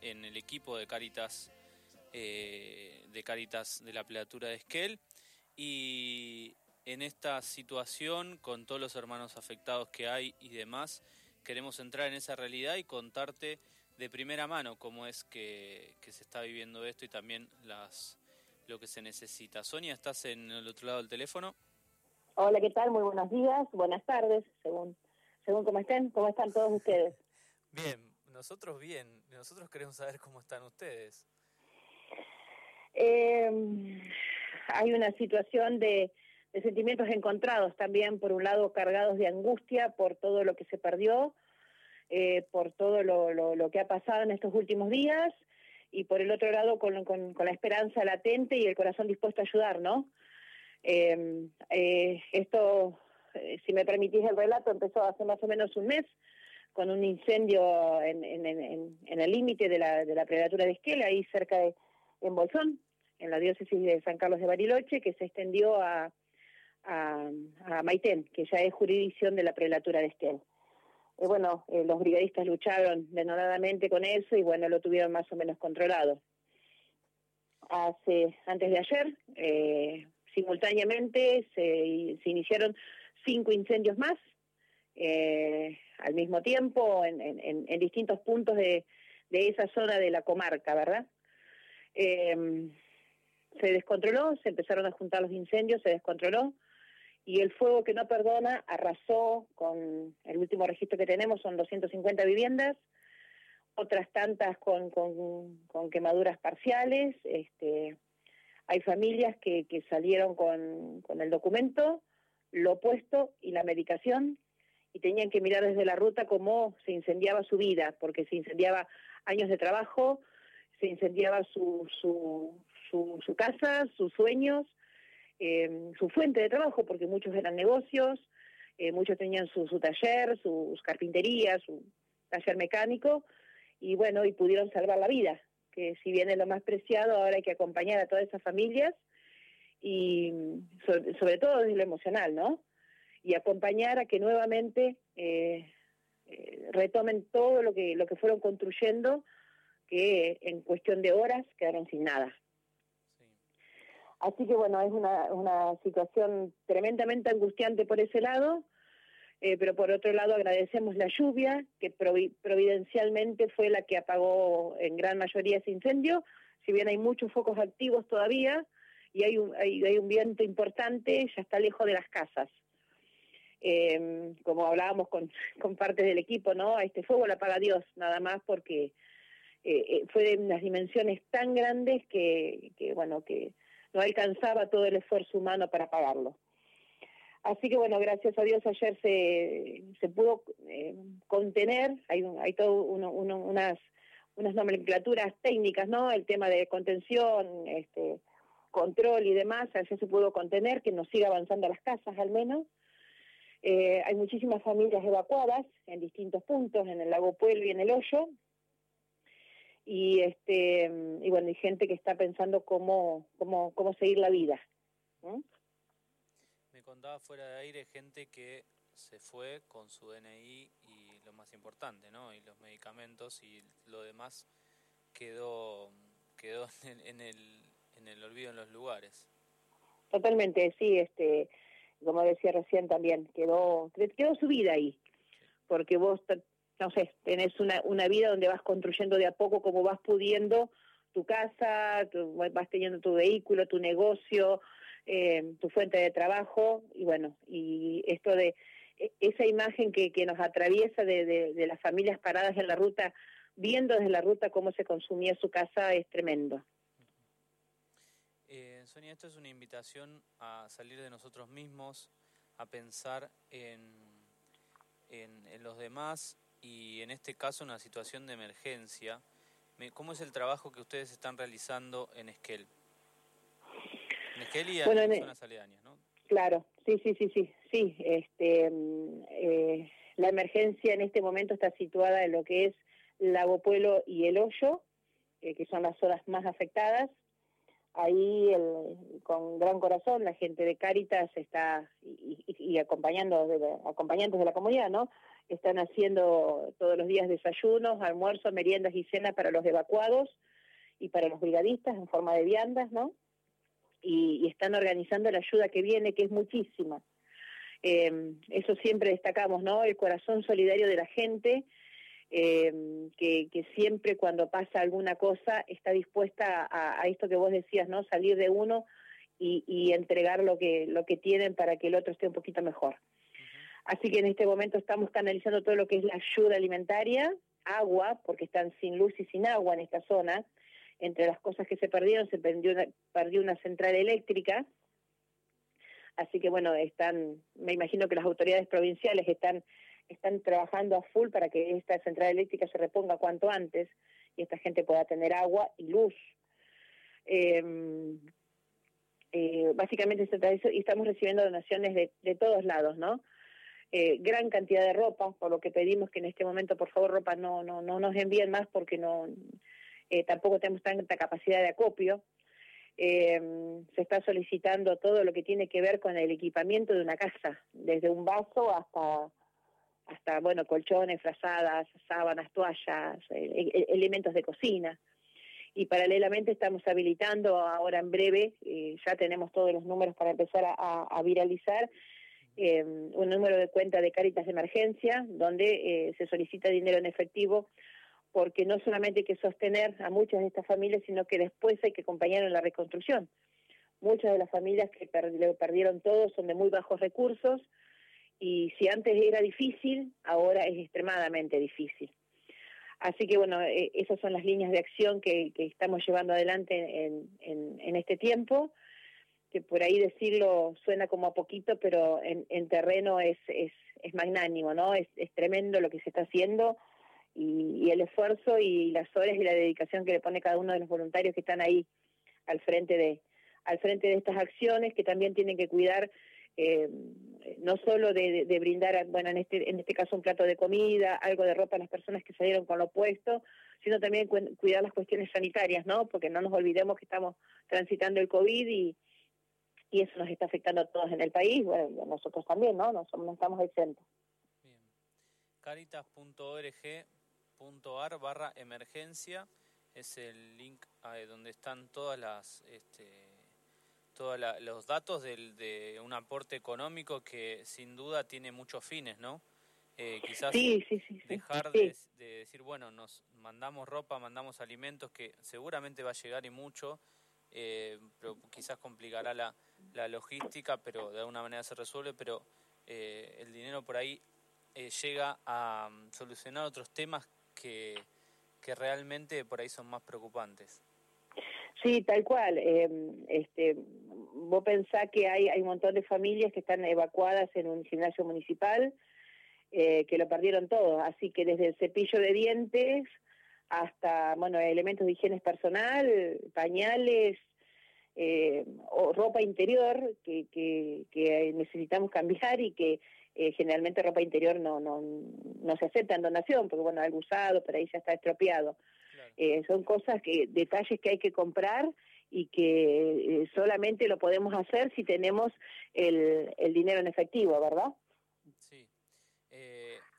en el equipo de Caritas, eh, de Caritas de la Pleatura de Esquel. Y en esta situación, con todos los hermanos afectados que hay y demás, queremos entrar en esa realidad y contarte de primera mano cómo es que, se está viviendo esto y también las lo que se necesita. Sonia, ¿estás en el otro lado del teléfono? Hola, ¿qué tal? Muy buenos días, buenas tardes, según, según cómo estén, cómo están todos ustedes. Bien, nosotros bien, nosotros queremos saber cómo están ustedes. Eh, hay una situación de, de sentimientos encontrados también, por un lado cargados de angustia por todo lo que se perdió, eh, por todo lo, que ha pasado en estos últimos días, y por el otro lado con, la esperanza latente y el corazón dispuesto a ayudar, ¿no? Eh, eh, esto, si me permitís el relato, empezó hace más o menos un mes con un incendio en, en, el límite de la, de la predatura de Esquela, ahí cerca de en Bolsón, en la diócesis de San Carlos de Bariloche, que se extendió a, a, Maitén, que ya es jurisdicción de la prelatura de Esquel. Y bueno, eh, los brigadistas lucharon denodadamente con eso y bueno, lo tuvieron más o menos controlado. Hace, antes de ayer, eh, simultáneamente se, iniciaron cinco incendios más eh, al mismo tiempo en, distintos puntos de, de, esa zona de la comarca, ¿verdad? se descontroló, se empezaron a juntar los incendios, se descontroló y el fuego que no perdona arrasó con el último registro que tenemos son 250 viviendas, otras tantas con, con, quemaduras parciales, este, hay familias que, que salieron con, con el documento, lo opuesto y la medicación y tenían que mirar desde la ruta cómo se incendiaba su vida, porque se incendiaba años de trabajo, se incendiaba su, su, casa, sus sueños, eh, su fuente de trabajo, porque muchos eran negocios, eh, muchos tenían su, taller, sus carpinterías, su taller mecánico, y bueno, y pudieron salvar la vida, que si bien es lo más preciado, ahora hay que acompañar a todas esas familias, y sobre, todo desde lo emocional, ¿no? Y acompañar a que nuevamente eh, eh, retomen todo lo que, lo que fueron construyendo, que en cuestión de horas quedaron sin nada. Así que bueno, es una, una situación tremendamente angustiante por ese lado, eh, pero por otro lado agradecemos la lluvia, que providencialmente fue la que apagó en gran mayoría ese incendio, si bien hay muchos focos activos todavía y hay un, hay, hay un viento importante, ya está lejos de las casas. Eh, como hablábamos con, con partes del equipo, ¿no? Este fuego lo apaga Dios, nada más porque eh, eh, fue de unas dimensiones tan grandes que, bueno, que no alcanzaba todo el esfuerzo humano para pagarlo. Así que bueno, gracias a Dios ayer se, se pudo eh, contener, hay, hay todo uno, unas, unas nomenclaturas técnicas, ¿no? El tema de contención, este, control y demás, ayer se pudo contener, que nos siga avanzando las casas al menos. Eh, hay muchísimas familias evacuadas en distintos puntos, en el lago Pueblo y en el Hoyo, y este y bueno hay gente que está pensando cómo cómo cómo seguir la vida me contaba fuera de aire gente que se fue con su DNI y lo más importante no y los medicamentos y lo demás quedó quedó en el, en el, olvido en los lugares. Totalmente sí este como decía recién también quedó quedó su vida ahí porque vos no sé, tenés una, una vida donde vas construyendo de a poco como vas pudiendo tu casa, vas teniendo tu vehículo, tu negocio, eh, tu fuente de trabajo, y bueno, y esto de e, esa imagen que, que nos atraviesa de, de, las familias paradas en la ruta, viendo desde la ruta cómo se consumía su casa, es tremendo. Eh, Sonia, esto es una invitación a salir de nosotros mismos, a pensar en, en, en los demás, y en este caso una situación de emergencia. ¿Cómo es el trabajo que ustedes están realizando en Esquel? En Esquel y en, zonas aledañas, ¿no? Claro, sí, sí, sí, sí, sí. Este, mm, eh, la emergencia en este momento está situada en lo que es Lago Pueblo y El Hoyo, eh, que son las zonas más afectadas. Ahí, con gran corazón, la gente de Cáritas está y, acompañando, de, acompañantes de la comunidad, ¿no? están haciendo todos los días desayunos, almuerzos, meriendas y cenas para los evacuados y para los brigadistas en forma de viandas, ¿no? Y, están organizando la ayuda que viene, que es muchísima. Eh, eso siempre destacamos, ¿no? El corazón solidario de la gente, eh, que, siempre cuando pasa alguna cosa está dispuesta a, esto que vos decías, ¿no? Salir de uno y, entregar lo que, lo que tienen para que el otro esté un poquito mejor. Así que en este momento estamos canalizando todo lo que es la ayuda alimentaria, agua, porque están sin luz y sin agua en esta zona. Entre las cosas que se perdieron, se perdió una, perdió una central eléctrica. Así que bueno, están, me imagino que las autoridades provinciales están, están trabajando a full para que esta central eléctrica se reponga cuanto antes y esta gente pueda tener agua y luz. Em, eh, básicamente se trata de eso y estamos recibiendo donaciones de, de todos lados, ¿no? Eh, gran cantidad de ropa, por lo que pedimos que en este momento, por favor, ropa no, no, no nos envíen más porque no eh, tampoco tenemos tanta capacidad de acopio. Eh, se está solicitando todo lo que tiene que ver con el equipamiento de una casa, desde un vaso hasta, hasta bueno, colchones, frazadas, sábanas, toallas, e, e, elementos de cocina. Y paralelamente estamos habilitando ahora en breve, ya tenemos todos los números para empezar a viralizar, eh, un número de cuenta de Cáritas de Emergencia, donde eh, se solicita dinero en efectivo, porque no solamente hay que sostener a muchas de estas familias, sino que después hay que acompañar en la reconstrucción. Muchas de las familias que perdieron todo son de muy bajos recursos y si antes era difícil, ahora es extremadamente difícil. Así que bueno, eh, esas son las líneas de acción que, estamos llevando adelante en, en este tiempo que por ahí decirlo suena como a poquito, pero en, en terreno es, es, es, magnánimo, ¿no? Es, es, tremendo lo que se está haciendo y, el esfuerzo y las horas y la dedicación que le pone cada uno de los voluntarios que están ahí al frente de, al frente de estas acciones, que también tienen que cuidar eh, no solo de, brindar, bueno, en este, en este caso un plato de comida, algo de ropa a las personas que salieron con lo opuesto, sino también cuidar las cuestiones sanitarias, ¿no? Porque no nos olvidemos que estamos transitando el COVID y, y eso nos está afectando a todos en el país, bueno, nosotros también, ¿no? No, somos, estamos exentos. Bien. Caritas.org.ar barra emergencia es el link donde están todas las... Este, todos los datos de un aporte económico que sin duda tiene muchos fines, ¿no? Eh, quizás dejar de, decir, bueno, nos mandamos ropa, mandamos alimentos, que seguramente va a llegar y mucho, eh, pero quizás complicará la, la logística, pero de alguna manera se resuelve, pero eh, el dinero por ahí llega a mm, solucionar otros temas que, que realmente por ahí son más preocupantes. Sí, tal cual. Eh, este, vos pensás que hay, hay un montón de familias que están evacuadas en un gimnasio municipal, que lo perdieron todo. Así que desde el cepillo de dientes hasta, bueno, elementos de higiene personal, pañales, eh, o ropa interior que, que, necesitamos cambiar y que eh, generalmente ropa interior no, no, no se acepta en donación, porque bueno, algo usado, pero ahí ya está estropeado. Eh, son cosas que, detalles que hay que comprar y que solamente lo podemos hacer si tenemos el, el dinero en efectivo, ¿verdad? Sí.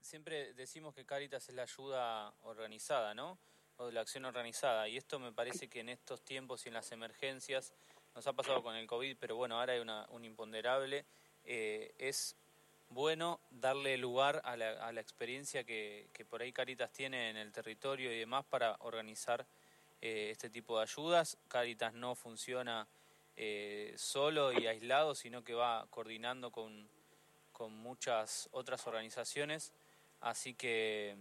siempre decimos que Caritas es la ayuda organizada, ¿no? o la acción organizada. Y esto me parece que en estos tiempos y en las emergencias, nos ha pasado con el COVID, pero bueno, ahora hay una, un imponderable, eh, es bueno darle lugar a la, a la experiencia que, que, por ahí Caritas tiene en el territorio y demás para organizar eh, este tipo de ayudas. Caritas no funciona eh, solo y aislado, sino que va coordinando con, con muchas otras organizaciones. Así que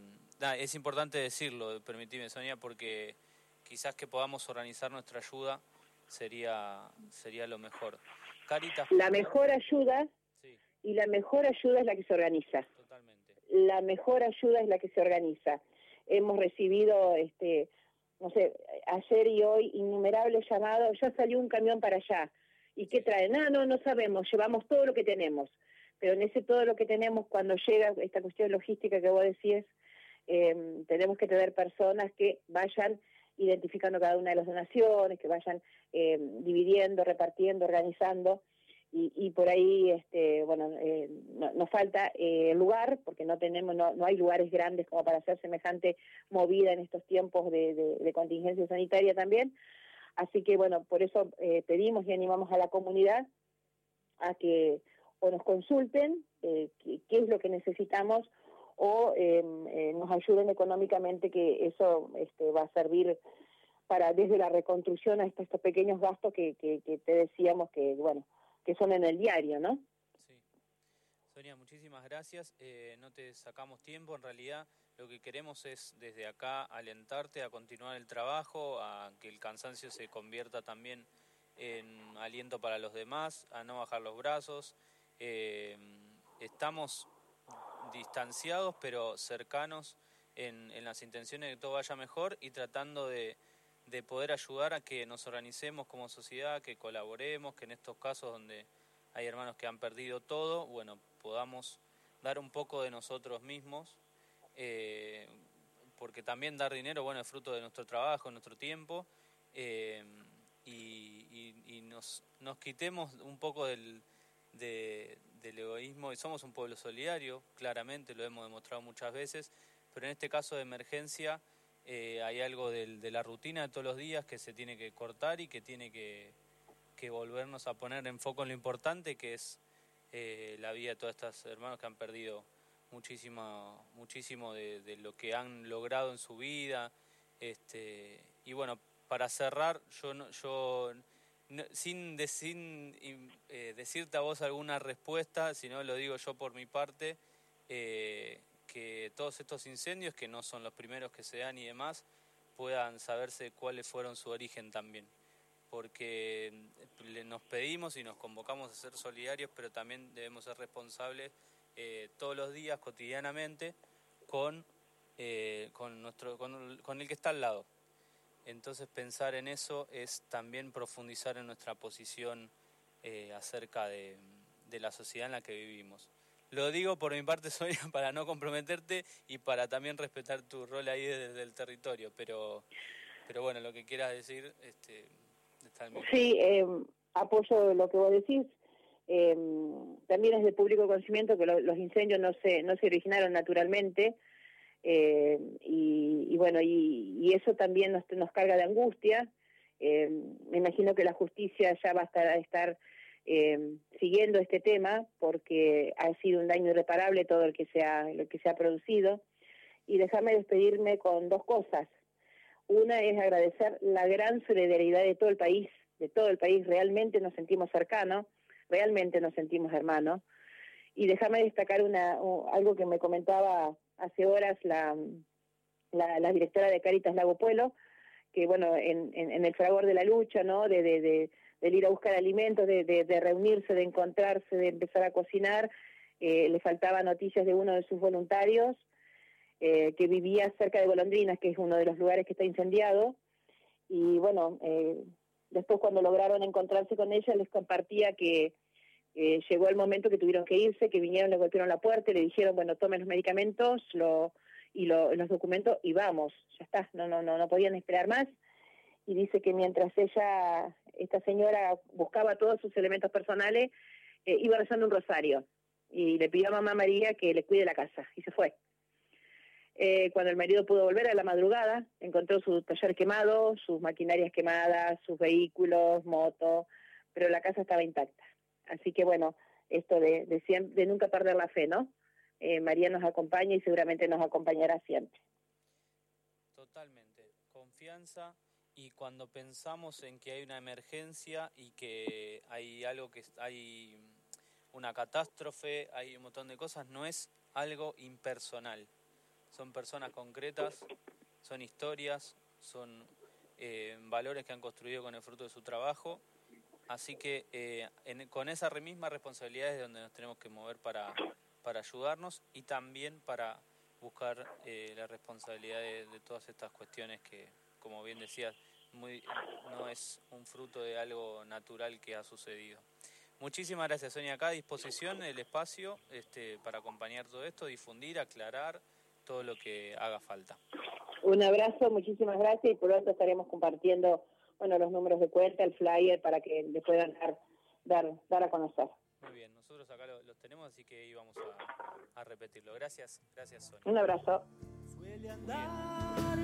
es importante decirlo, permitime Sonia, porque quizás que podamos organizar nuestra ayuda sería sería lo mejor. Caritas. La mejor ayuda y la mejor ayuda es la que se organiza. Totalmente. La mejor ayuda es la que se organiza. Hemos recibido, este, no sé, ayer y hoy innumerables llamados. Ya salió un camión para allá. ¿Y qué traen? Ah, no, no sabemos. Llevamos todo lo que tenemos. Pero en ese todo lo que tenemos, cuando llega esta cuestión logística que vos decís, eh, tenemos que tener personas que vayan identificando cada una de las donaciones, que vayan eh, dividiendo, repartiendo, organizando. Y, por ahí, este, bueno, eh, nos falta eh, lugar, porque no tenemos, no, no, hay lugares grandes como para hacer semejante movida en estos tiempos de, contingencia sanitaria también. Así que, bueno, por eso eh, pedimos y animamos a la comunidad a que o nos consulten qué, qué, es lo que necesitamos o em, nos ayuden económicamente, que eso este, va a servir para desde la reconstrucción a estos, pequeños gastos que te decíamos que, bueno, que son en el diario, ¿no? Sí. Sonia, muchísimas gracias. Eh, no te sacamos tiempo, en realidad lo que queremos es desde acá alentarte a continuar el trabajo, a que el cansancio se convierta también en aliento para los demás, a no bajar los brazos. Eh, estamos distanciados pero cercanos en, en, las intenciones de que todo vaya mejor y tratando de, de poder ayudar a que nos organicemos como sociedad, que colaboremos, que en estos casos donde hay hermanos que han perdido todo, bueno, podamos dar un poco de nosotros mismos, eh, porque también dar dinero, bueno, es fruto de nuestro trabajo, nuestro tiempo, eh, y, nos, nos, quitemos un poco del, del egoísmo, y somos un pueblo solidario, claramente lo hemos demostrado muchas veces, pero en este caso de emergencia, eh, hay algo de, la rutina de todos los días que se tiene que cortar y que tiene que, volvernos a poner en foco en lo importante que es eh, la vida de todos estos hermanos que han perdido muchísimo, muchísimo de, lo que han logrado en su vida. Este, y bueno, para cerrar, yo, yo sin, eh, decirte a vos alguna respuesta, sino lo digo yo por mi parte, que todos estos incendios, que no son los primeros que se dan y demás, puedan saberse cuáles fueron su origen también. Porque nos pedimos y nos convocamos a ser solidarios, pero también debemos ser responsables eh, todos los días, cotidianamente, con, eh, con, nuestro, con, el que está al lado. Entonces pensar en eso es también profundizar en nuestra posición eh, acerca de la sociedad en la que vivimos. Lo digo por mi parte, Sonia, para no comprometerte y para también respetar tu rol ahí desde el territorio, pero, pero bueno, lo que quieras decir, este, está Sí, eh, apoyo lo que vos decís. Eh, también es de público conocimiento que los incendios no se, no se originaron naturalmente. Eh, y, bueno, y, eso también nos, nos carga de angustia. Eh, me imagino que la justicia ya va a estar, a estar eh, siguiendo este tema porque ha sido un daño irreparable todo el que se ha, lo que se ha producido. Y dejarme despedirme con dos cosas. Una es agradecer la gran solidaridad de todo el país, de todo el país. Realmente nos sentimos cercanos, realmente nos sentimos hermanos. Y dejarme destacar una, algo que me comentaba hace horas la, la, directora de Caritas Lago Pueblo, que bueno, en, el fragor de la lucha, ¿no? de del ir a buscar alimentos, de, reunirse, de encontrarse, de empezar a cocinar. Eh, le faltaba noticias de uno de sus voluntarios eh, que vivía cerca de Golondrinas, que es uno de los lugares que está incendiado. Y bueno, eh, después cuando lograron encontrarse con ella, les compartía que llegó el momento que tuvieron que irse, que vinieron, le golpearon la puerta y le dijeron, bueno, tomen los medicamentos y los documentos y vamos, ya está, no, no, no, no podían esperar más y dice que mientras ella, esta señora, buscaba todos sus elementos personales, eh, iba rezando un rosario y le pidió a mamá María que le cuide la casa y se fue. Eh, cuando el marido pudo volver a la madrugada, encontró su taller quemado, sus maquinarias quemadas, sus vehículos, motos, pero la casa estaba intacta. Así que bueno, esto de, de, nunca perder la fe, ¿no? Eh, María nos acompaña y seguramente nos acompañará siempre. Totalmente. Confianza, y cuando pensamos en que hay una emergencia y que hay algo que hay una catástrofe, hay un montón de cosas, no es algo impersonal. Son personas concretas, son historias, son eh, valores que han construido con el fruto de su trabajo. Así que eh, con esa misma responsabilidad es donde nos tenemos que mover para, para ayudarnos y también para buscar eh, la responsabilidad de todas estas cuestiones que, como bien decías, muy, no es un fruto de algo natural que ha sucedido. Muchísimas gracias, Sonia. Acá a disposición el espacio este, para acompañar todo esto, difundir, aclarar todo lo que haga falta. Un abrazo, muchísimas gracias y por tanto estaremos compartiendo bueno, los números de cuenta, el flyer, para que le puedan dar dar, dar a conocer. Muy bien, nosotros acá los tenemos, así que íbamos a, a repetirlo. Gracias, gracias Sonia. Un abrazo.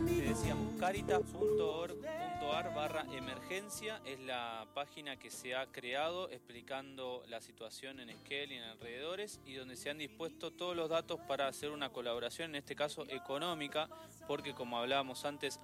Te decíamos, caritas.org.ar barra emergencia es la página que se ha creado explicando la situación en Esquel y en alrededores y donde se han dispuesto todos los datos para hacer una colaboración, en este caso económica, porque como hablábamos antes,